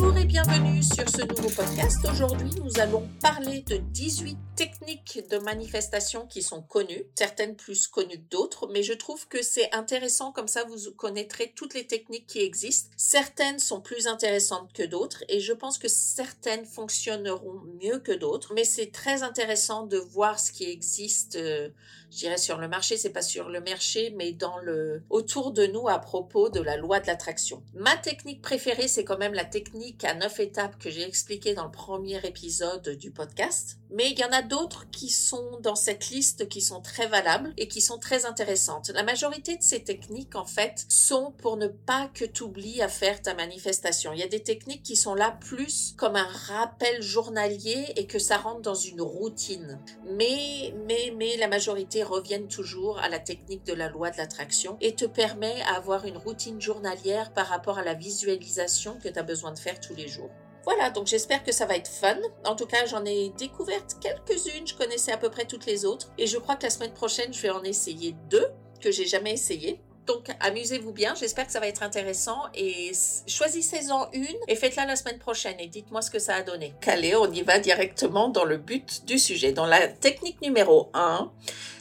Bonjour et bienvenue sur ce nouveau podcast. Aujourd'hui, nous allons parler de 18 techniques de manifestation qui sont connues, certaines plus connues que d'autres, mais je trouve que c'est intéressant comme ça vous connaîtrez toutes les techniques qui existent. Certaines sont plus intéressantes que d'autres et je pense que certaines fonctionneront mieux que d'autres, mais c'est très intéressant de voir ce qui existe euh, je dirais sur le marché, c'est pas sur le marché, mais dans le autour de nous à propos de la loi de l'attraction. Ma technique préférée, c'est quand même la technique à neuf étapes que j'ai expliqué dans le premier épisode du podcast. Mais il y en a d'autres qui sont dans cette liste qui sont très valables et qui sont très intéressantes. La majorité de ces techniques, en fait, sont pour ne pas que tu oublies à faire ta manifestation. Il y a des techniques qui sont là plus comme un rappel journalier et que ça rentre dans une routine. Mais, mais, mais la majorité reviennent toujours à la technique de la loi de l'attraction et te permet à avoir une routine journalière par rapport à la visualisation que tu as besoin de faire tous les jours. Voilà, donc j'espère que ça va être fun. En tout cas, j'en ai découvertes quelques-unes, je connaissais à peu près toutes les autres. Et je crois que la semaine prochaine, je vais en essayer deux que j'ai jamais essayé. Donc, amusez-vous bien. J'espère que ça va être intéressant. Et choisissez-en une et faites-la la semaine prochaine et dites-moi ce que ça a donné. Allez, on y va directement dans le but du sujet. Dans la technique numéro 1,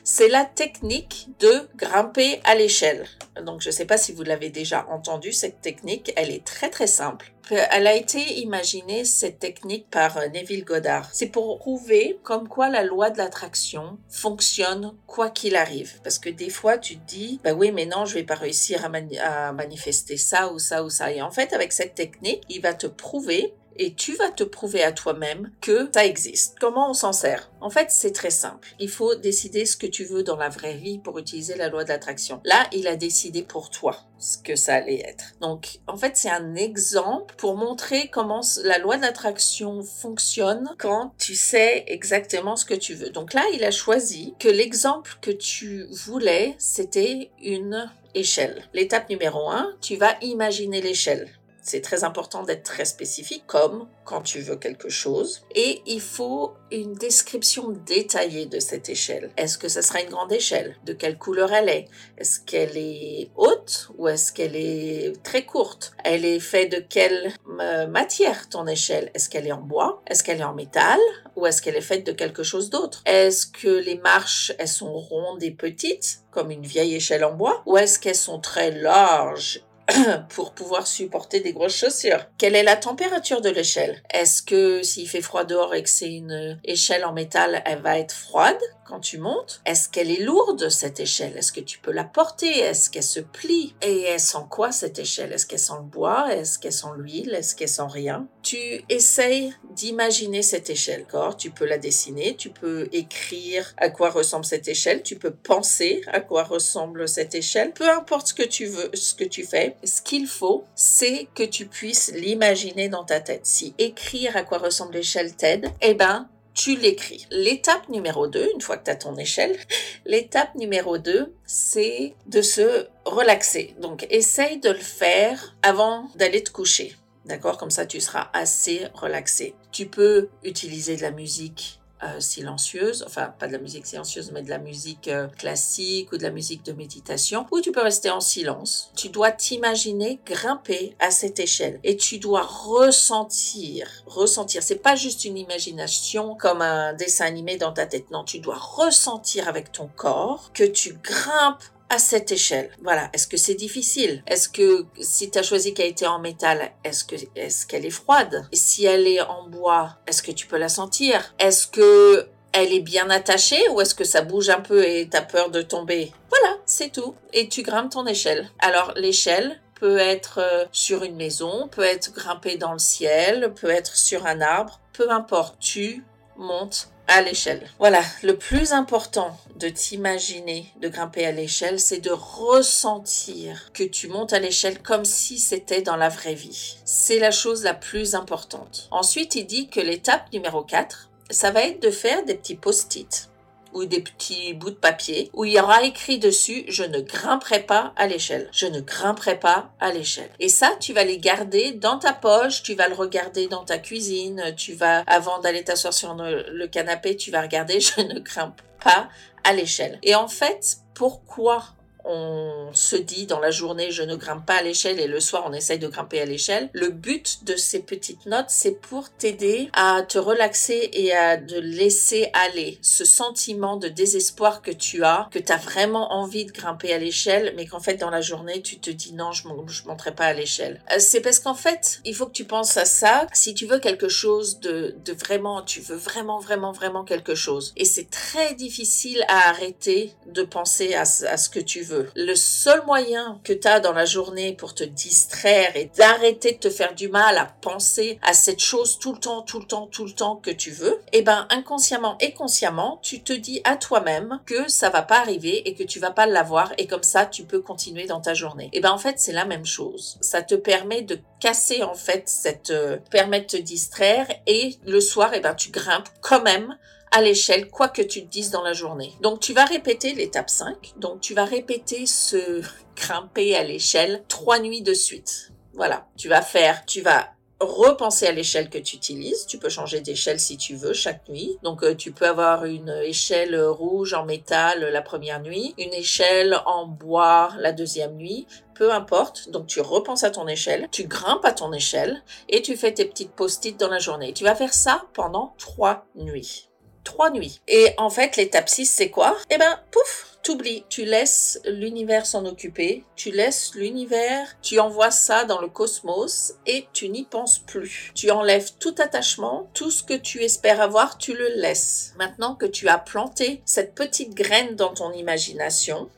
c'est la technique de grimper à l'échelle. Donc, je ne sais pas si vous l'avez déjà entendu, cette technique, elle est très très simple. Elle a été imaginée, cette technique, par euh, Neville Goddard. C'est pour prouver comme quoi la loi de l'attraction fonctionne quoi qu'il arrive. Parce que des fois, tu te dis, bah oui, mais non, je vais pas réussir à manifester ça ou ça ou ça. Et en fait, avec cette technique, il va te prouver et tu vas te prouver à toi-même que ça existe. Comment on s'en sert? En fait, c'est très simple. Il faut décider ce que tu veux dans la vraie vie pour utiliser la loi de l'attraction. Là, il a décidé pour toi ce que ça allait être. Donc, en fait, c'est un exemple pour montrer comment la loi de l'attraction fonctionne quand tu sais exactement ce que tu veux. Donc là, il a choisi que l'exemple que tu voulais, c'était une échelle. L'étape numéro un, tu vas imaginer l'échelle. C'est très important d'être très spécifique, comme quand tu veux quelque chose. Et il faut une description détaillée de cette échelle. Est-ce que ça sera une grande échelle? De quelle couleur elle est? Est-ce qu'elle est haute ou est-ce qu'elle est très courte? Elle est faite de quelle euh, matière ton échelle? Est-ce qu'elle est en bois? Est-ce qu'elle est en métal? Ou est-ce qu'elle est faite de quelque chose d'autre? Est-ce que les marches, elles sont rondes et petites comme une vieille échelle en bois? Ou est-ce qu'elles sont très larges pour pouvoir supporter des grosses chaussures. Quelle est la température de l'échelle? Est-ce que s'il fait froid dehors et que c'est une échelle en métal, elle va être froide? Quand tu montes Est-ce qu'elle est lourde cette échelle? Est-ce que tu peux la porter? Est-ce qu'elle se plie? Et elle sent quoi cette échelle? Est-ce qu'elle sent le bois? Est-ce qu'elle sent l'huile? Est-ce qu'elle sent rien? Tu essayes d'imaginer cette échelle. D'accord? Tu peux la dessiner, tu peux écrire à quoi ressemble cette échelle, tu peux penser à quoi ressemble cette échelle. Peu importe ce que tu veux, ce que tu fais, ce qu'il faut, c'est que tu puisses l'imaginer dans ta tête. Si écrire à quoi ressemble l'échelle t'aide, eh ben tu l'écris. L'étape numéro 2, une fois que tu as ton échelle, l'étape numéro 2, c'est de se relaxer. Donc, essaye de le faire avant d'aller te coucher. D'accord? Comme ça, tu seras assez relaxé. Tu peux utiliser de la musique euh, silencieuse, enfin pas de la musique silencieuse, mais de la musique euh, classique ou de la musique de méditation, ou tu peux rester en silence. Tu dois t'imaginer grimper à cette échelle et tu dois ressentir, ressentir. C'est pas juste une imagination comme un dessin animé dans ta tête. Non, tu dois ressentir avec ton corps que tu grimpes à cette échelle. Voilà. Est-ce que c'est difficile? Est-ce que si tu as choisi qu'elle était en métal, est-ce que est-ce qu'elle est froide? Et si elle est en bois, est-ce que tu peux la sentir? Est-ce que elle est bien attachée ou est-ce que ça bouge un peu et t'as peur de tomber? Voilà, c'est tout. Et tu grimpes ton échelle. Alors l'échelle peut être euh, sur une maison, peut être grimpée dans le ciel, peut être sur un arbre, peu importe. Tu montes à l'échelle. Voilà, le plus important de t'imaginer de grimper à l'échelle, c'est de ressentir que tu montes à l'échelle comme si c'était dans la vraie vie. C'est la chose la plus importante. Ensuite, il dit que l'étape numéro 4, ça va être de faire des petits post-it ou des petits bouts de papier où il y aura écrit dessus je ne grimperai pas à l'échelle. Je ne grimperai pas à l'échelle. Et ça, tu vas les garder dans ta poche, tu vas le regarder dans ta cuisine, tu vas, avant d'aller t'asseoir sur le canapé, tu vas regarder je ne grimpe pas à l'échelle. Et en fait, pourquoi? On se dit dans la journée je ne grimpe pas à l'échelle et le soir on essaye de grimper à l'échelle. Le but de ces petites notes, c'est pour t'aider à te relaxer et à de laisser aller ce sentiment de désespoir que tu as, que tu as vraiment envie de grimper à l'échelle, mais qu'en fait dans la journée tu te dis non, je ne monterai pas à l'échelle. Euh, c'est parce qu'en fait, il faut que tu penses à ça. Si tu veux quelque chose de, vraiment, tu veux vraiment, vraiment, vraiment quelque chose. Et c'est très difficile à arrêter de penser à ce que tu veux le seul moyen que tu as dans la journée pour te distraire et d'arrêter de te faire du mal à penser à cette chose tout le temps, tout le temps, tout le temps que tu veux, eh ben inconsciemment et consciemment, tu te dis à toi-même que ça va pas arriver et que tu vas pas l'avoir et comme ça tu peux continuer dans ta journée. Eh ben en fait, c'est la même chose. Ça te permet de casser en fait cette euh, permet de te distraire et le soir eh ben tu grimpes quand même à l'échelle, quoi que tu te dises dans la journée. Donc tu vas répéter l'étape 5. Donc tu vas répéter ce grimper à l'échelle trois nuits de suite. Voilà, tu vas faire, tu vas repenser à l'échelle que tu utilises. Tu peux changer d'échelle si tu veux chaque nuit. Donc euh, tu peux avoir une échelle rouge en métal la première nuit, une échelle en bois la deuxième nuit. Peu importe, donc tu repenses à ton échelle, tu grimpes à ton échelle et tu fais tes petites post-it dans la journée. Tu vas faire ça pendant trois nuits trois nuits. Et en fait, l'étape 6, c'est quoi? Eh ben, pouf, t'oublies, tu laisses l'univers s'en occuper, tu laisses l'univers, tu envoies ça dans le cosmos et tu n'y penses plus. Tu enlèves tout attachement, tout ce que tu espères avoir, tu le laisses. Maintenant que tu as planté cette petite graine dans ton imagination,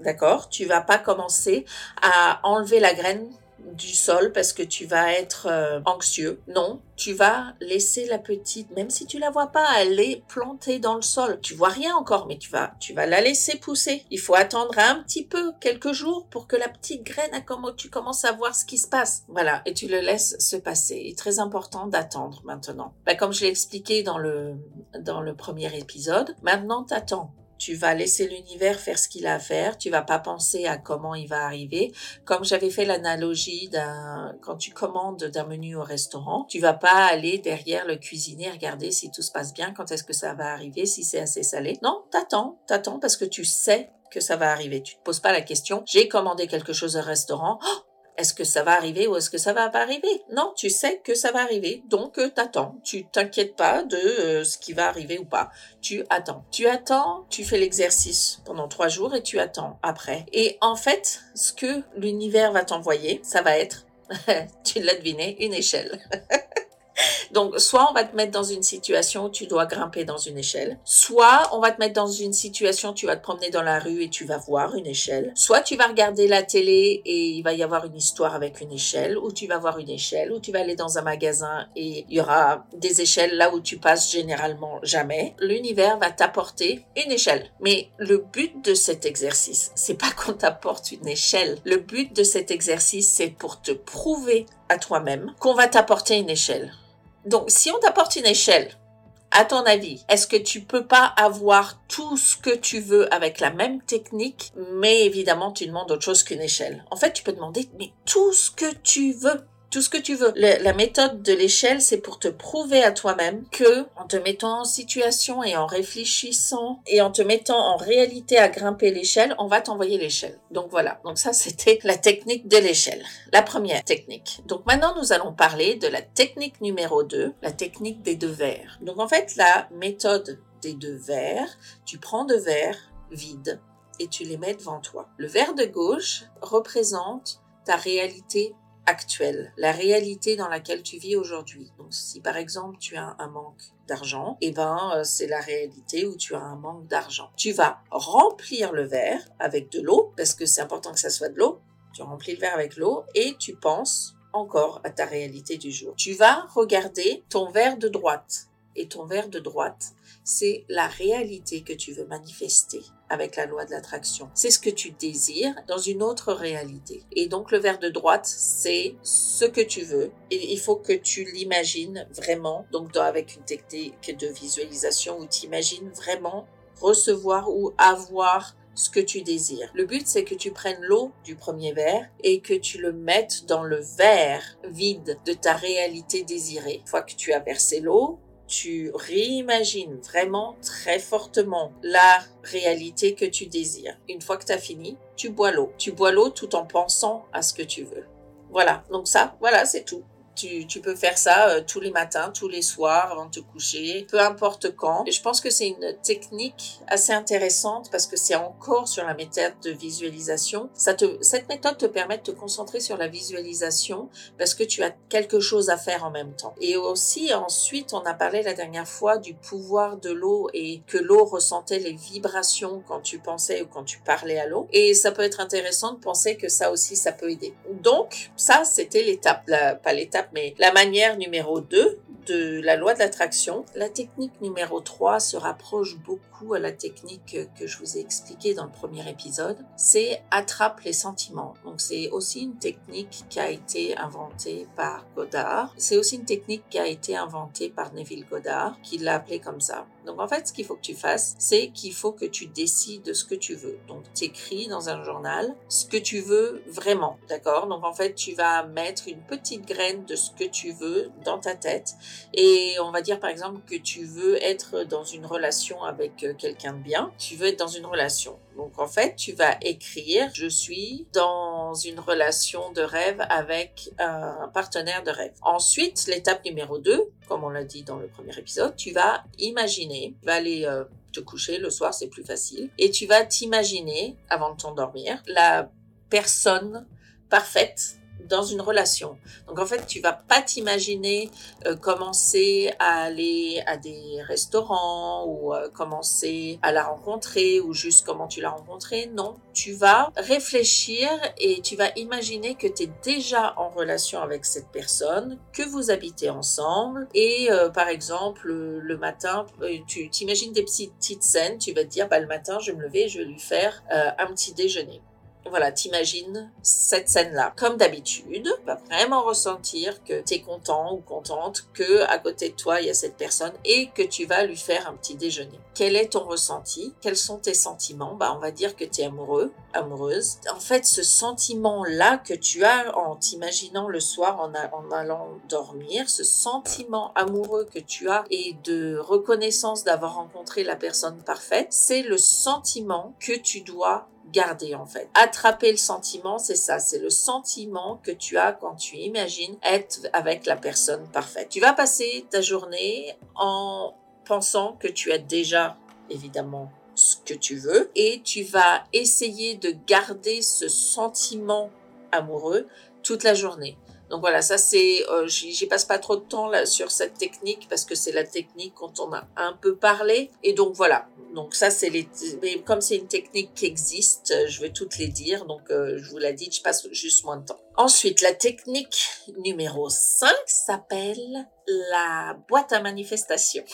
d'accord, tu vas pas commencer à enlever la graine du sol parce que tu vas être euh, anxieux. Non, tu vas laisser la petite, même si tu la vois pas, aller planter dans le sol. Tu vois rien encore, mais tu vas, tu vas la laisser pousser. Il faut attendre un petit peu, quelques jours, pour que la petite graine, tu commences à voir ce qui se passe. Voilà, et tu le laisses se passer. Il est très important d'attendre maintenant. Bah, comme je l'ai expliqué dans le dans le premier épisode, maintenant t'attends tu vas laisser l'univers faire ce qu'il a à faire, tu vas pas penser à comment il va arriver. Comme j'avais fait l'analogie d'un, quand tu commandes d'un menu au restaurant, tu vas pas aller derrière le cuisinier regarder si tout se passe bien, quand est-ce que ça va arriver, si c'est assez salé. Non, t'attends, t'attends parce que tu sais que ça va arriver. Tu te poses pas la question, j'ai commandé quelque chose au restaurant, oh, est-ce que ça va arriver ou est-ce que ça va pas arriver? Non, tu sais que ça va arriver, donc euh, t'attends. Tu t'inquiètes pas de euh, ce qui va arriver ou pas. Tu attends. Tu attends, tu fais l'exercice pendant trois jours et tu attends après. Et en fait, ce que l'univers va t'envoyer, ça va être, tu l'as deviné, une échelle. Donc, soit on va te mettre dans une situation où tu dois grimper dans une échelle, soit on va te mettre dans une situation où tu vas te promener dans la rue et tu vas voir une échelle, soit tu vas regarder la télé et il va y avoir une histoire avec une échelle, ou tu vas voir une échelle, ou tu vas aller dans un magasin et il y aura des échelles là où tu passes généralement jamais. L'univers va t'apporter une échelle. Mais le but de cet exercice, c'est pas qu'on t'apporte une échelle. Le but de cet exercice, c'est pour te prouver à toi-même qu'on va t'apporter une échelle. Donc, si on t'apporte une échelle, à ton avis, est-ce que tu peux pas avoir tout ce que tu veux avec la même technique, mais évidemment, tu demandes autre chose qu'une échelle? En fait, tu peux demander, mais tout ce que tu veux tout ce que tu veux. la méthode de l'échelle, c'est pour te prouver à toi-même que, en te mettant en situation et en réfléchissant et en te mettant en réalité à grimper l'échelle, on va t'envoyer l'échelle. Donc voilà. Donc ça, c'était la technique de l'échelle. La première technique. Donc maintenant, nous allons parler de la technique numéro 2, la technique des deux verres. Donc en fait, la méthode des deux verres, tu prends deux verres vides et tu les mets devant toi. Le verre de gauche représente ta réalité actuelle, la réalité dans laquelle tu vis aujourd'hui. Donc si par exemple tu as un manque d'argent, eh ben euh, c'est la réalité où tu as un manque d'argent. Tu vas remplir le verre avec de l'eau parce que c'est important que ça soit de l'eau. Tu remplis le verre avec l'eau et tu penses encore à ta réalité du jour. Tu vas regarder ton verre de droite et ton verre de droite, c'est la réalité que tu veux manifester avec la loi de l'attraction. C'est ce que tu désires dans une autre réalité. Et donc le verre de droite, c'est ce que tu veux. Et il faut que tu l'imagines vraiment, donc avec une technique de visualisation où tu imagines vraiment recevoir ou avoir ce que tu désires. Le but, c'est que tu prennes l'eau du premier verre et que tu le mettes dans le verre vide de ta réalité désirée. Une fois que tu as versé l'eau, tu réimagines vraiment très fortement la réalité que tu désires. Une fois que tu as fini, tu bois l'eau. Tu bois l'eau tout en pensant à ce que tu veux. Voilà, donc ça, voilà, c'est tout. Tu, tu, peux faire ça euh, tous les matins, tous les soirs, avant de te coucher, peu importe quand. Et je pense que c'est une technique assez intéressante parce que c'est encore sur la méthode de visualisation. Ça te, cette méthode te permet de te concentrer sur la visualisation parce que tu as quelque chose à faire en même temps. Et aussi, ensuite, on a parlé la dernière fois du pouvoir de l'eau et que l'eau ressentait les vibrations quand tu pensais ou quand tu parlais à l'eau. Et ça peut être intéressant de penser que ça aussi, ça peut aider. Donc, ça, c'était l'étape, pas l'étape, mais la manière numéro 2 de la loi de l'attraction. La technique numéro 3 se rapproche beaucoup à la technique que je vous ai expliquée dans le premier épisode. C'est attrape les sentiments. Donc c'est aussi une technique qui a été inventée par Godard. C'est aussi une technique qui a été inventée par Neville Goddard, qui l'a appelée comme ça. Donc en fait, ce qu'il faut que tu fasses, c'est qu'il faut que tu décides de ce que tu veux. Donc tu écris dans un journal ce que tu veux vraiment, d'accord? Donc en fait, tu vas mettre une petite graine de ce que tu veux dans ta tête et on va dire par exemple que tu veux être dans une relation avec euh, quelqu'un de bien, tu veux être dans une relation. Donc en fait, tu vas écrire je suis dans une relation de rêve avec un partenaire de rêve. Ensuite, l'étape numéro 2, comme on l'a dit dans le premier épisode, tu vas imaginer, tu vas aller euh, te coucher le soir, c'est plus facile, et tu vas t'imaginer avant de t'endormir la personne parfaite dans une relation. Donc en fait, tu vas pas t'imaginer euh, commencer à aller à des restaurants ou euh, commencer à la rencontrer ou juste comment tu l'as rencontrée. Non, tu vas réfléchir et tu vas imaginer que tu es déjà en relation avec cette personne, que vous habitez ensemble et euh, par exemple le matin, tu t'imagines des petites, scènes, tu vas te dire bah, le matin je vais me lever je vais lui faire un petit déjeuner voilà, t'imagines cette scène-là. Comme d'habitude, tu vas vraiment ressentir que tu es content ou contente que à côté de toi, il y a cette personne et que tu vas lui faire un petit déjeuner. Quel est ton ressenti? Quels sont tes sentiments? Bah, on va dire que tu es amoureux, amoureuse. En fait, ce sentiment-là que tu as en t'imaginant le soir en allant dormir, ce sentiment amoureux que tu as et de reconnaissance d'avoir rencontré la personne parfaite, c'est le sentiment que tu dois garder en fait. Attraper le sentiment, c'est ça, c'est le sentiment que tu as quand tu imagines être avec la personne parfaite. Tu vas passer ta journée en pensant que tu as déjà évidemment ce que tu veux et tu vas essayer de garder ce sentiment amoureux toute la journée. Donc voilà, ça c'est, euh, j'y passe pas trop de temps là sur cette technique parce que c'est la technique quand on a un peu parlé. Et donc voilà, donc ça c'est les, mais comme c'est une technique qui existe, je vais toutes les dire. Donc euh, je vous l'ai dit, je passe juste moins de temps. Ensuite, la technique numéro 5 s'appelle la boîte à manifestation.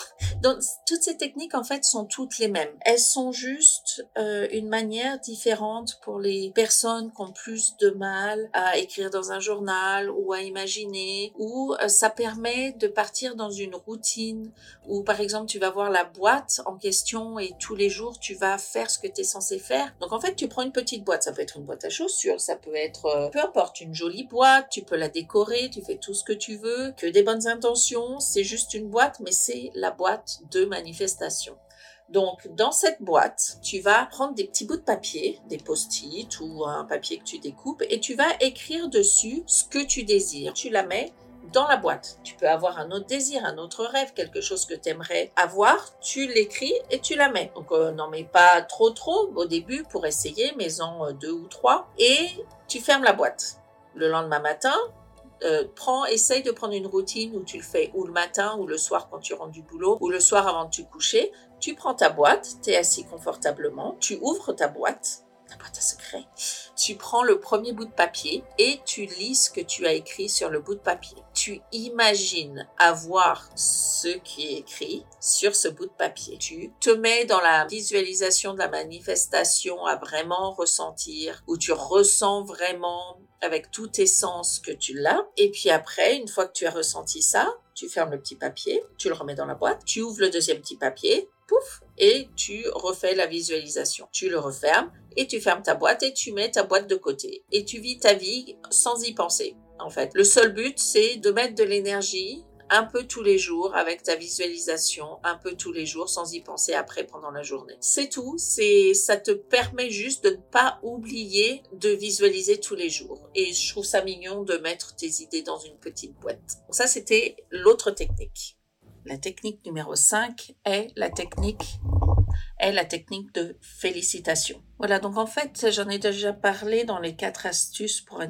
Donc, toutes ces techniques, en fait, sont toutes les mêmes. Elles sont juste euh, une manière différente pour les personnes qui ont plus de mal à écrire dans un journal ou à imaginer, ou euh, ça permet de partir dans une routine où, par exemple, tu vas voir la boîte en question et tous les jours, tu vas faire ce que tu es censé faire. Donc, en fait, tu prends une petite boîte. Ça peut être une boîte à chaussures, ça peut être, euh, peu importe, une jolie boîte, tu peux la décorer, tu fais tout ce que tu veux, que des bonnes intentions, c'est juste une boîte, mais c'est la boîte de manifestation. Donc, dans cette boîte, tu vas prendre des petits bouts de papier, des post-it ou un papier que tu découpes, et tu vas écrire dessus ce que tu désires. Tu la mets dans la boîte. Tu peux avoir un autre désir, un autre rêve, quelque chose que tu aimerais avoir, tu l'écris et tu la mets. Donc euh, n'en mets pas trop trop au début pour essayer, mets-en euh, deux ou trois et tu fermes la boîte le lendemain matin, euh, prends, essaye de prendre une routine où tu le fais ou le matin ou le soir quand tu rentres du boulot ou le soir avant de te coucher. Tu prends ta boîte, tu es assis confortablement, tu ouvres ta boîte, ta boîte à secret. Tu prends le premier bout de papier et tu lis ce que tu as écrit sur le bout de papier. Tu imagines avoir ce qui est écrit sur ce bout de papier. Tu te mets dans la visualisation de la manifestation à vraiment ressentir, où tu ressens vraiment avec tous tes sens que tu l'as. Et puis après, une fois que tu as ressenti ça, tu fermes le petit papier, tu le remets dans la boîte, tu ouvres le deuxième petit papier, pouf, et tu refais la visualisation. Tu le refermes et tu fermes ta boîte et tu mets ta boîte de côté. Et tu vis ta vie sans y penser, en fait. Le seul but, c'est de mettre de l'énergie un peu tous les jours avec ta visualisation, un peu tous les jours sans y penser après pendant la journée. C'est tout, c'est ça te permet juste de ne pas oublier de visualiser tous les jours. Et je trouve ça mignon de mettre tes idées dans une petite boîte. ça c'était l'autre technique. La technique numéro 5 est la technique est la technique de félicitation. Voilà, donc en fait, j'en ai déjà parlé dans les quatre astuces pour,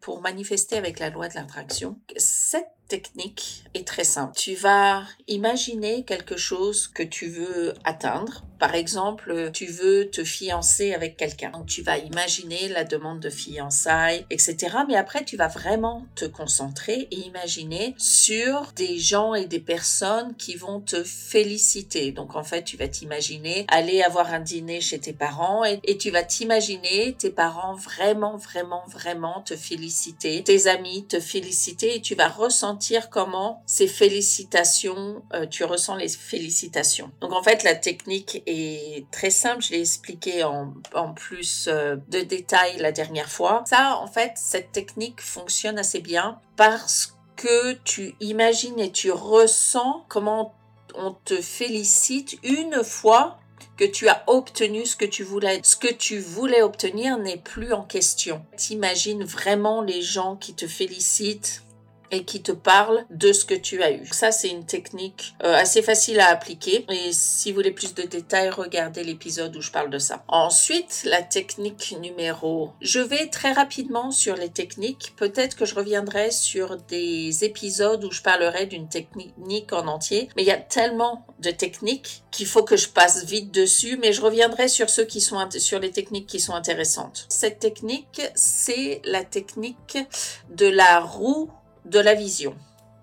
pour manifester avec la loi de l'attraction. Cette technique est très simple. Tu vas imaginer quelque chose que tu veux atteindre. Par exemple, tu veux te fiancer avec quelqu'un. Donc tu vas imaginer la demande de fiançailles, etc. Mais après, tu vas vraiment te concentrer et imaginer sur des gens et des personnes qui vont te féliciter. Donc en fait, tu vas t'imaginer aller avoir un dîner chez tes parents et, tu vas t'imaginer tes parents vraiment, vraiment, vraiment te féliciter, tes amis te féliciter et tu vas ressentir comment ces félicitations, euh, tu ressens les félicitations. Donc en fait, la technique est très simple, je l'ai expliqué en, en plus euh, de détails la dernière fois. Ça, en fait, cette technique fonctionne assez bien parce que tu imagines et tu ressens comment on te félicite une fois que tu as obtenu ce que tu voulais. Ce que tu voulais obtenir n'est plus en question. T'imagines vraiment les gens qui te félicitent? Et qui te parle de ce que tu as eu. Ça, c'est une technique euh, assez facile à appliquer. Et si vous voulez plus de détails, regardez l'épisode où je parle de ça. Ensuite, la technique numéro... Je vais très rapidement sur les techniques. Peut-être que je reviendrai sur des épisodes où je parlerai d'une technique en entier. Mais il y a tellement de techniques qu'il faut que je passe vite dessus. Mais je reviendrai sur ceux qui sont sur les techniques qui sont intéressantes. Cette technique, c'est la technique de la roue de la vision.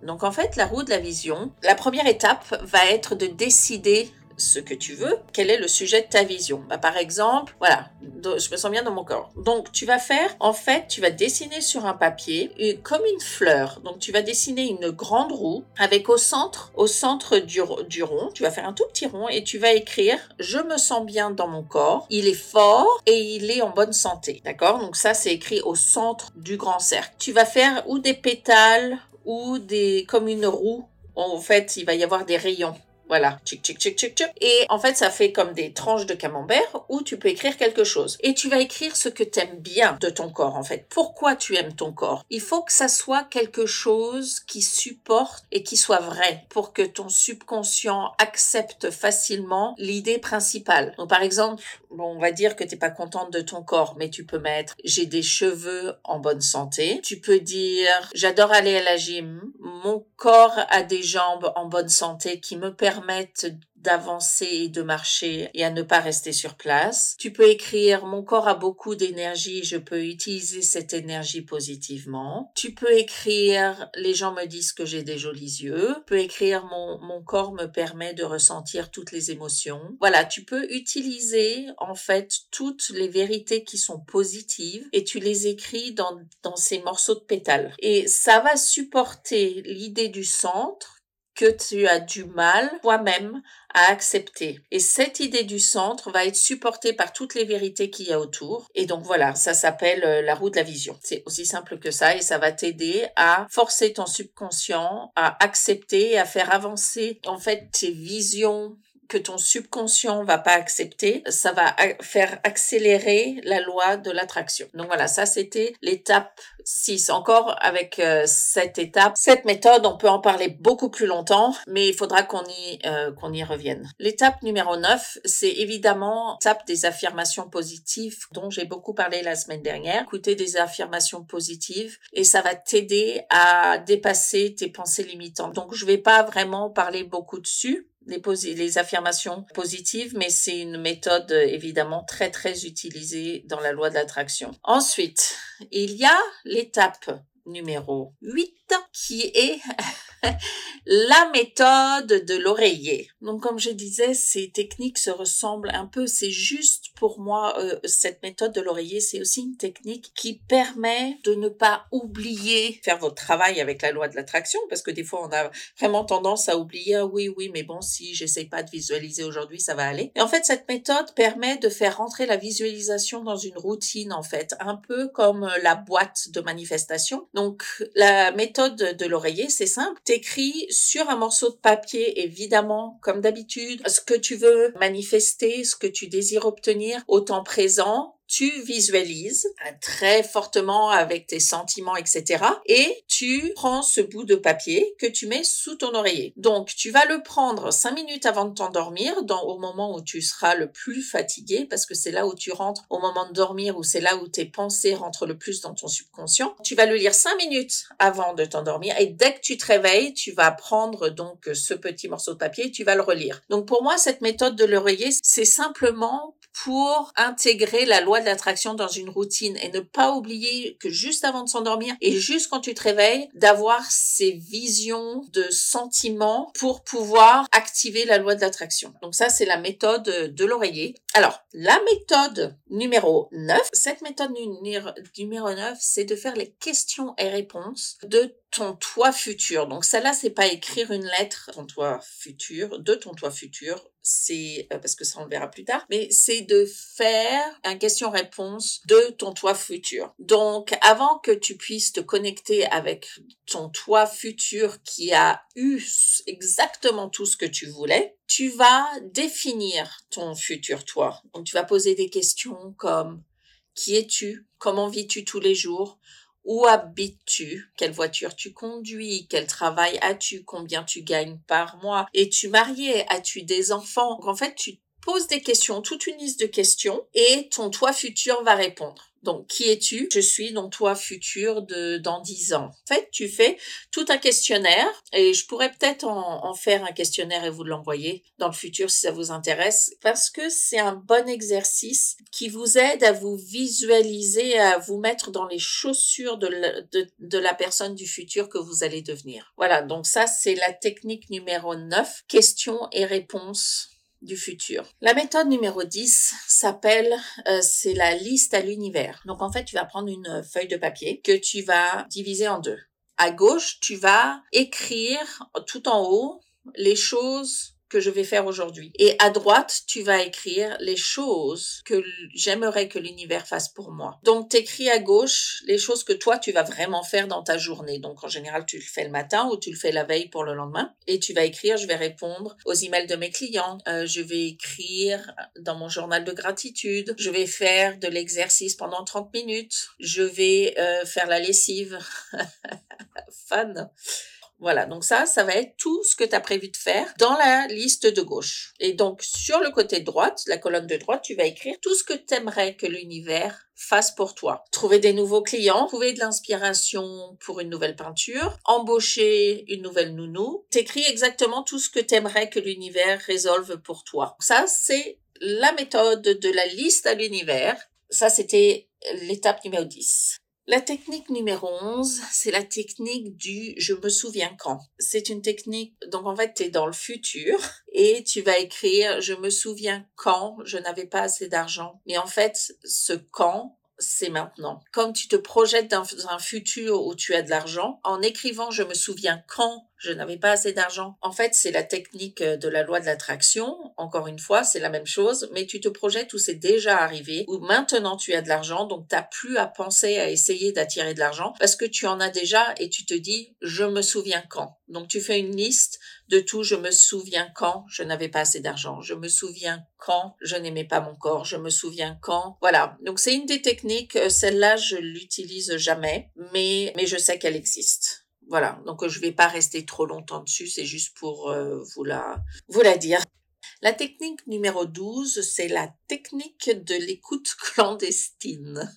Donc en fait, la roue de la vision, la première étape va être de décider ce que tu veux, quel est le sujet de ta vision? Bah, par exemple, voilà, je me sens bien dans mon corps. Donc tu vas faire, en fait, tu vas dessiner sur un papier comme une fleur. Donc tu vas dessiner une grande roue avec au centre, au centre du, rond, tu vas faire un tout petit rond et tu vas écrire je me sens bien dans mon corps, il est fort et il est en bonne santé. D'accord? Donc ça c'est écrit au centre du grand cercle. Tu vas faire ou des pétales ou des comme une roue en fait, il va y avoir des rayons. Voilà, tchic, tchic, tchic, tchic, tchic. Et en fait, ça fait comme des tranches de camembert où tu peux écrire quelque chose. Et tu vas écrire ce que tu aimes bien de ton corps, en fait. Pourquoi tu aimes ton corps? Il faut que ça soit quelque chose qui supporte et qui soit vrai pour que ton subconscient accepte facilement l'idée principale. Donc, par exemple, on va dire que t'es pas contente de ton corps, mais tu peux mettre j'ai des cheveux en bonne santé. Tu peux dire j'adore aller à la gym. Mon corps a des jambes en bonne santé qui me permettent permettre d'avancer et de marcher et à ne pas rester sur place. Tu peux écrire mon corps a beaucoup d'énergie, je peux utiliser cette énergie positivement. Tu peux écrire les gens me disent que j'ai des jolis yeux. Tu peux écrire mon, mon corps me permet de ressentir toutes les émotions. Voilà, tu peux utiliser en fait toutes les vérités qui sont positives et tu les écris dans, dans ces morceaux de pétales. Et ça va supporter l'idée du centre que tu as du mal toi-même à accepter. Et cette idée du centre va être supportée par toutes les vérités qu'il y a autour. Et donc voilà, ça s'appelle euh, la roue de la vision. C'est aussi simple que ça et ça va t'aider à forcer ton subconscient à accepter, à faire avancer en fait tes visions que ton subconscient va pas accepter, ça va faire accélérer la loi de l'attraction. Donc voilà, ça c'était l'étape 6. Encore avec euh, cette étape, cette méthode, on peut en parler beaucoup plus longtemps, mais il faudra qu'on y, euh, qu'on y revienne. L'étape numéro 9, c'est évidemment l'étape des affirmations positives dont j'ai beaucoup parlé la semaine dernière. Écouter des affirmations positives et ça va t'aider à dépasser tes pensées limitantes. Donc je vais pas vraiment parler beaucoup dessus les, affirmations positives, mais c'est une méthode évidemment très très utilisée dans la loi de l'attraction. Ensuite, il y a l'étape numéro 8 qui est la méthode de l'oreiller. Donc comme je disais, ces techniques se ressemblent un peu, c'est juste pour moi, euh, cette méthode de l'oreiller, c'est aussi une technique qui permet de ne pas oublier faire votre travail avec la loi de l'attraction, parce que des fois, on a vraiment tendance à oublier, ah oui, oui, mais bon, si j'essaie pas de visualiser aujourd'hui, ça va aller. Et en fait, cette méthode permet de faire rentrer la visualisation dans une routine, en fait, un peu comme la boîte de manifestation. Donc, la méthode de l'oreiller, c'est simple. T'écris sur un morceau de papier, évidemment, comme d'habitude, ce que tu veux manifester, ce que tu désires obtenir au temps présent, tu visualises très fortement avec tes sentiments, etc. Et tu prends ce bout de papier que tu mets sous ton oreiller. Donc, tu vas le prendre cinq minutes avant de t'endormir, au moment où tu seras le plus fatigué, parce que c'est là où tu rentres au moment de dormir, ou c'est là où tes pensées rentrent le plus dans ton subconscient. Tu vas le lire cinq minutes avant de t'endormir, et dès que tu te réveilles, tu vas prendre donc ce petit morceau de papier, et tu vas le relire. Donc, pour moi, cette méthode de l'oreiller, c'est simplement pour intégrer la loi de l'attraction dans une routine et ne pas oublier que juste avant de s'endormir et juste quand tu te réveilles, d'avoir ces visions de sentiments pour pouvoir activer la loi de l'attraction. Donc ça, c'est la méthode de l'oreiller. Alors, la méthode numéro 9, cette méthode numéro 9, c'est de faire les questions et réponses de ton toi futur. Donc celle-là, c'est pas écrire une lettre ton toi futur, de ton toi futur, c'est euh, parce que ça on le verra plus tard, mais c'est de faire un question-réponse de ton toi futur. Donc avant que tu puisses te connecter avec ton toi futur qui a eu exactement tout ce que tu voulais, tu vas définir ton futur toi. Donc tu vas poser des questions comme qui es-tu? Comment vis-tu tous les jours? Où habites-tu? Quelle voiture tu conduis? Quel travail as-tu? Combien tu gagnes par mois? Es-tu marié? As-tu des enfants? En fait, tu poses des questions, toute une liste de questions, et ton toi futur va répondre. Donc, qui es-tu? Je suis donc toi futur de dans dix ans. En fait, tu fais tout un questionnaire et je pourrais peut-être en, en, faire un questionnaire et vous l'envoyer dans le futur si ça vous intéresse parce que c'est un bon exercice qui vous aide à vous visualiser, à vous mettre dans les chaussures de la, de la personne du futur que vous allez devenir. Voilà, donc ça c'est la technique numéro 9, questions et réponses du futur. La méthode numéro 10 s'appelle, euh, c'est la liste à l'univers. Donc en fait, tu vas prendre une feuille de papier que tu vas diviser en deux. À gauche, tu vas écrire tout en haut les choses que je vais faire aujourd'hui. Et à droite, tu vas écrire les choses que j'aimerais que l'univers fasse pour moi. Donc, t'écris à gauche les choses que toi, tu vas vraiment faire dans ta journée. Donc, en général, tu le fais le matin ou tu le fais la veille pour le lendemain. Et tu vas écrire, je vais répondre aux emails de mes clients. Euh, je vais écrire dans mon journal de gratitude. Je vais faire de l'exercice pendant 30 minutes. Je vais euh, faire la lessive. Fun. Voilà, donc ça, ça va être tout ce que tu as prévu de faire dans la liste de gauche. Et donc sur le côté droite, la colonne de droite, tu vas écrire tout ce que tu aimerais que l'univers fasse pour toi. Trouver des nouveaux clients, trouver de l'inspiration pour une nouvelle peinture, embaucher une nouvelle nounou. T'écris exactement tout ce que tu aimerais que l'univers résolve pour toi. Ça, c'est la méthode de la liste à l'univers. Ça, c'était l'étape numéro 10. La technique numéro 11, c'est la technique du je me souviens quand. C'est une technique, donc en fait, tu es dans le futur et tu vas écrire je me souviens quand je n'avais pas assez d'argent. Mais en fait, ce quand, c'est maintenant. Comme tu te projettes dans un futur où tu as de l'argent, en écrivant je me souviens quand je n'avais pas assez d'argent. En fait, c'est la technique euh, de la loi de l'attraction. Encore une fois, c'est la même chose, mais tu te projettes où c'est déjà arrivé, où maintenant tu as de l'argent, donc tu n'as plus à penser à essayer d'attirer de l'argent parce que tu en as déjà et tu te dis, je me souviens quand. Donc tu fais une liste de tout, je me souviens quand je n'avais pas assez d'argent, je me souviens quand je n'aimais pas mon corps, je me souviens quand. Voilà. Donc c'est une des techniques, euh, celle-là je l'utilise jamais, mais mais je sais qu'elle existe. Voilà, donc je ne vais pas rester trop longtemps dessus, c'est juste pour euh, vous, la, vous la dire. La technique numéro 12, c'est la technique de l'écoute clandestine.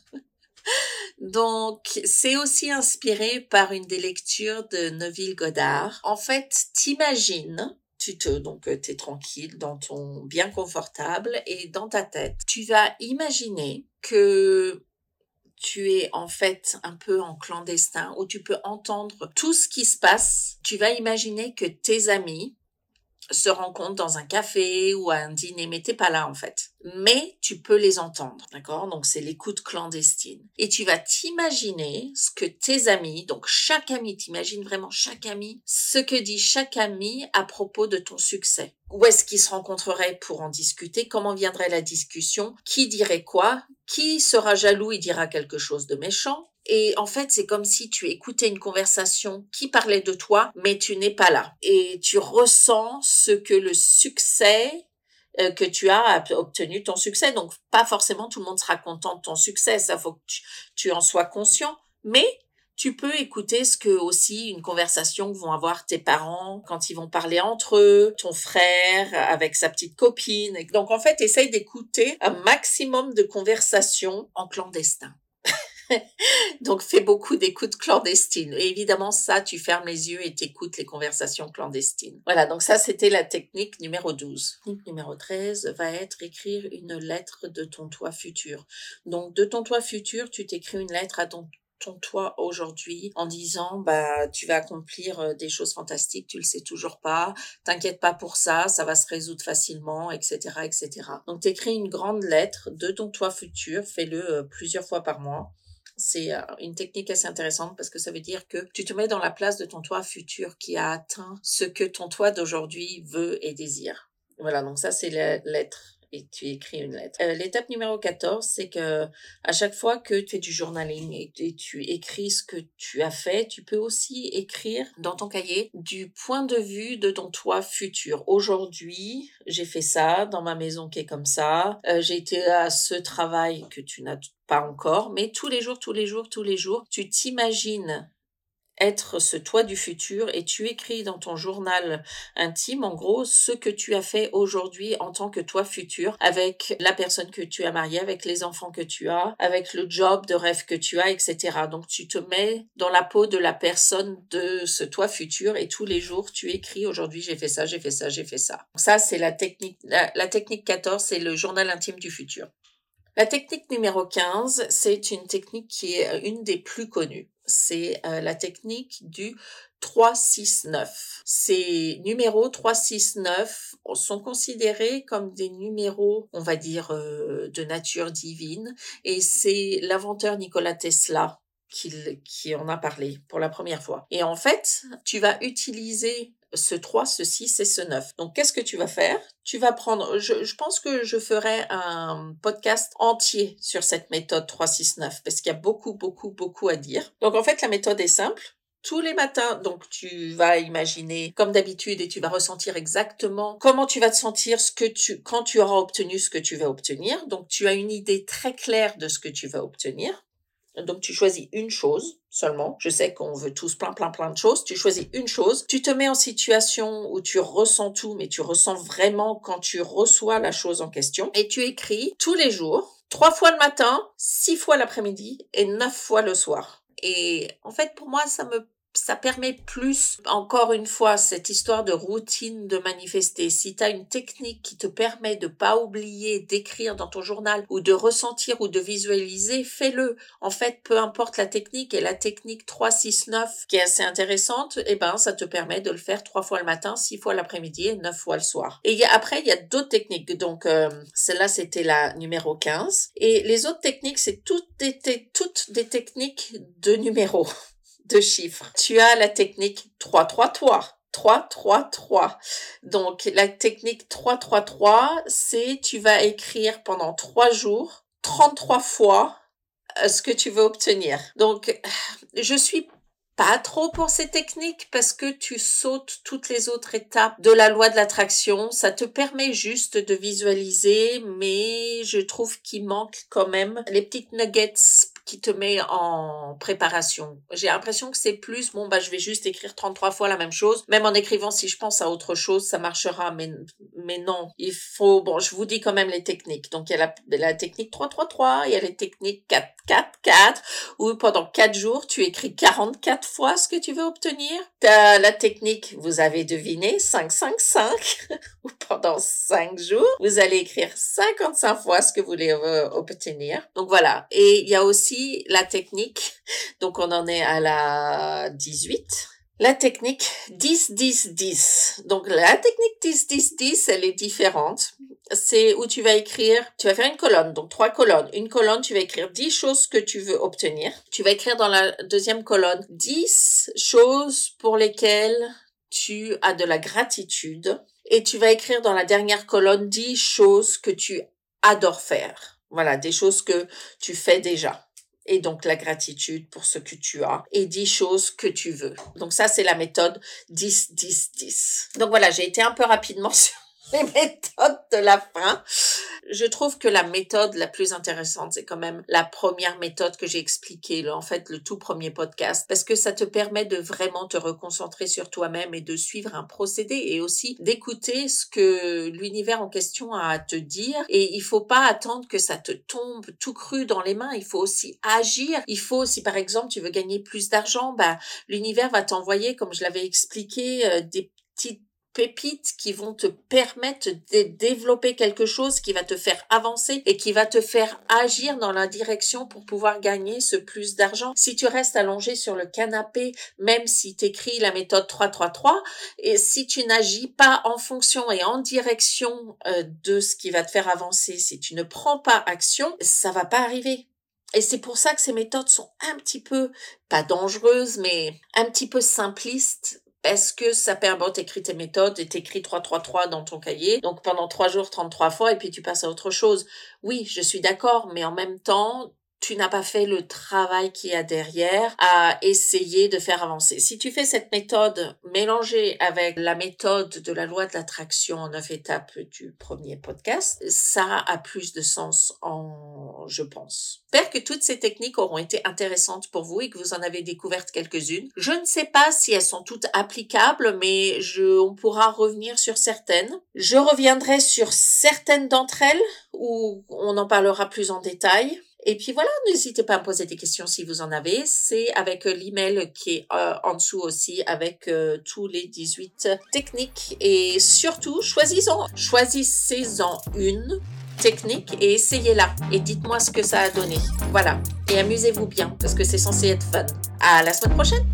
Donc, c'est aussi inspiré par une des lectures de Neville Goddard. En fait, t'imagines, tu te, donc, t'es tranquille dans ton bien confortable et dans ta tête, tu vas imaginer que tu es en fait un peu en clandestin, où tu peux entendre tout ce qui se passe. Tu vas imaginer que tes amis se rencontrent dans un café ou à un dîner, mais t'es pas là en fait. Mais tu peux les entendre, d'accord? Donc c'est l'écoute clandestine. Et tu vas t'imaginer ce que tes amis, donc chaque ami, t'imagines vraiment chaque ami, ce que dit chaque ami à propos de ton succès. Où est-ce qu'ils se rencontreraient pour en discuter? Comment viendrait la discussion? Qui dirait quoi? Qui sera jaloux et dira quelque chose de méchant? Et en fait, c'est comme si tu écoutais une conversation qui parlait de toi, mais tu n'es pas là. Et tu ressens ce que le succès euh, que tu as obtenu ton succès. Donc, pas forcément tout le monde sera content de ton succès. Ça faut que tu, en sois conscient. Mais tu peux écouter ce que aussi une conversation vont avoir tes parents quand ils vont parler entre eux, ton frère avec sa petite copine. Donc en fait, essaye d'écouter un maximum de conversations en clandestin. Donc, fais beaucoup d'écoutes clandestines. Et évidemment, ça, tu fermes les yeux et t'écoutes les conversations clandestines. Voilà, donc ça, c'était la technique numéro 12. Technique numéro 13 va être écrire une lettre de ton toi futur. Donc, de ton toi futur, tu t'écris une lettre à ton ton toi aujourd'hui en disant bah tu vas accomplir euh, des choses fantastiques tu le sais toujours pas t'inquiète pas pour ça ça va se résoudre facilement etc etc donc t'écris une grande lettre de ton toi futur fais-le euh, plusieurs fois par mois c'est euh, une technique assez intéressante parce que ça veut dire que tu te mets dans la place de ton toi futur qui a atteint ce que ton toi d'aujourd'hui veut et désire. Voilà, donc ça c'est la lettre et tu écris une lettre. Euh, l'étape numéro 14, c'est que à chaque fois que tu fais du journaling et, tu écris ce que tu as fait, tu peux aussi écrire dans ton cahier du point de vue de ton toi futur. Aujourd'hui, j'ai fait ça dans ma maison qui est comme ça. Euh, j'ai été à ce travail que tu n'as pas encore, mais tous les jours, tous les jours, tous les jours, tu t'imagines être ce toi du futur et tu écris dans ton journal intime, en gros, ce que tu as fait aujourd'hui en tant que toi futur avec la personne que tu as mariée, avec les enfants que tu as, avec le job de rêve que tu as, etc. Donc tu te mets dans la peau de la personne de ce toi futur et tous les jours tu écris aujourd'hui j'ai fait ça, j'ai fait ça, j'ai fait ça. Ça c'est la technique, la, la technique 14, c'est le journal intime du futur. La technique numéro 15, c'est une technique qui est une des plus connues c'est euh, la technique du 369. Ces numéros 369 sont considérés comme des numéros, on va dire, euh, de nature divine, et c'est l'inventeur Nikola Tesla qui, qui en a parlé pour la première fois. Et en fait, tu vas utiliser ce 3, ce 6 et ce 9. Donc, qu'est-ce que tu vas faire? Tu vas prendre, je, je, pense que je ferai un podcast entier sur cette méthode 3, 6, 9 parce qu'il y a beaucoup, beaucoup, beaucoup à dire. Donc, en fait, la méthode est simple. Tous les matins, donc tu vas imaginer comme d'habitude et tu vas ressentir exactement comment tu vas te sentir ce que tu, quand tu auras obtenu ce que tu vas obtenir. Donc tu as une idée très claire de ce que tu vas obtenir. Donc tu choisis une chose seulement. Je sais qu'on veut tous plein, plein, plein de choses. Tu choisis une chose. Tu te mets en situation où tu ressens tout, mais tu ressens vraiment quand tu reçois la chose en question. Et tu écris tous les jours, trois fois le matin, six fois l'après-midi et neuf fois le soir. Et en fait, pour moi, ça me ça permet plus, encore une fois, cette histoire de routine de manifester. Si tu as une technique qui te permet de pas oublier d'écrire dans ton journal ou de ressentir ou de visualiser, fais-le. En fait, peu importe la technique et la technique 369 qui est assez intéressante, eh ben, ça te permet de le faire trois fois le matin, six fois l'après-midi et neuf fois le soir. Et après, il y a d'autres techniques. Donc, euh, celle-là, c'était la numéro 15. Et les autres techniques, c'est toutes des, toutes des techniques de numéros de chiffres. Tu as la technique 3-3-3. 3-3-3. Donc, la technique 3-3-3, c'est tu vas écrire pendant 3 jours 33 fois euh, ce que tu veux obtenir. Donc, je suis pas trop pour ces techniques parce que tu sautes toutes les autres étapes de la loi de l'attraction. Ça te permet juste de visualiser, mais je trouve qu'il manque quand même les petites nuggets qui te met en préparation. J'ai l'impression que c'est plus, bon, bah, je vais juste écrire 33 fois la même chose. Même en écrivant, si je pense à autre chose, ça marchera, mais, mais non. Il faut, bon, je vous dis quand même les techniques. Donc, il y a la, la technique 333, il y a les techniques 4, 4, 4, où pendant 4 jours, tu écris 44 fois ce que tu veux obtenir. T'as la technique, vous avez deviné, 5, 5, 5, où pendant 5 jours, vous allez écrire 55 fois ce que vous voulez euh, obtenir. Donc voilà. Et il y a aussi la technique. Donc on en est à la 18. La technique 10-10-10. Donc la technique 10-10-10, elle est différente. C'est où tu vas écrire, tu vas faire une colonne, donc trois colonnes. Une colonne, tu vas écrire 10 choses que tu veux obtenir. Tu vas écrire dans la deuxième colonne 10 choses pour lesquelles tu as de la gratitude. Et tu vas écrire dans la dernière colonne 10 choses que tu adores faire. Voilà, des choses que tu fais déjà et donc la gratitude pour ce que tu as et 10 choses que tu veux. Donc ça, c'est la méthode 10, 10, 10. Donc voilà, j'ai été un peu rapidement sur les méthodes de la fin. Je trouve que la méthode la plus intéressante, c'est quand même la première méthode que j'ai expliquée, en fait, le tout premier podcast, parce que ça te permet de vraiment te reconcentrer sur toi-même et de suivre un procédé et aussi d'écouter ce que l'univers en question a à te dire. Et il faut pas attendre que ça te tombe tout cru dans les mains. Il faut aussi agir. Il faut, si par exemple tu veux gagner plus d'argent, bah, l'univers va t'envoyer, comme je l'avais expliqué, euh, des petites pépites qui vont te permettre de développer quelque chose qui va te faire avancer et qui va te faire agir dans la direction pour pouvoir gagner ce plus d'argent. Si tu restes allongé sur le canapé, même si tu écris la méthode 333, et si tu n'agis pas en fonction et en direction euh, de ce qui va te faire avancer, si tu ne prends pas action, ça va pas arriver. Et c'est pour ça que ces méthodes sont un petit peu, pas dangereuses, mais un petit peu simplistes est-ce que ça permet, t'écris tes méthodes et t'écris 333 dans ton cahier, donc pendant trois jours, 33 fois, et puis tu passes à autre chose? Oui, je suis d'accord, mais en même temps, tu n'as pas fait le travail qu'il y a derrière à essayer de faire avancer. Si tu fais cette méthode mélangée avec la méthode de la loi de l'attraction en neuf étapes du premier podcast, ça a plus de sens en, je pense. J'espère que toutes ces techniques auront été intéressantes pour vous et que vous en avez découvertes quelques-unes. Je ne sais pas si elles sont toutes applicables, mais je, on pourra revenir sur certaines. Je reviendrai sur certaines d'entre elles où on en parlera plus en détail. Et puis voilà, n'hésitez pas à me poser des questions si vous en avez. C'est avec euh, l'email qui est euh, en dessous aussi avec euh, tous les 18 techniques. Et surtout, choisissez-en, choisissez-en une technique et essayez-la. Et dites-moi ce que ça a donné. Voilà. Et amusez-vous bien parce que c'est censé être fun. À la semaine prochaine!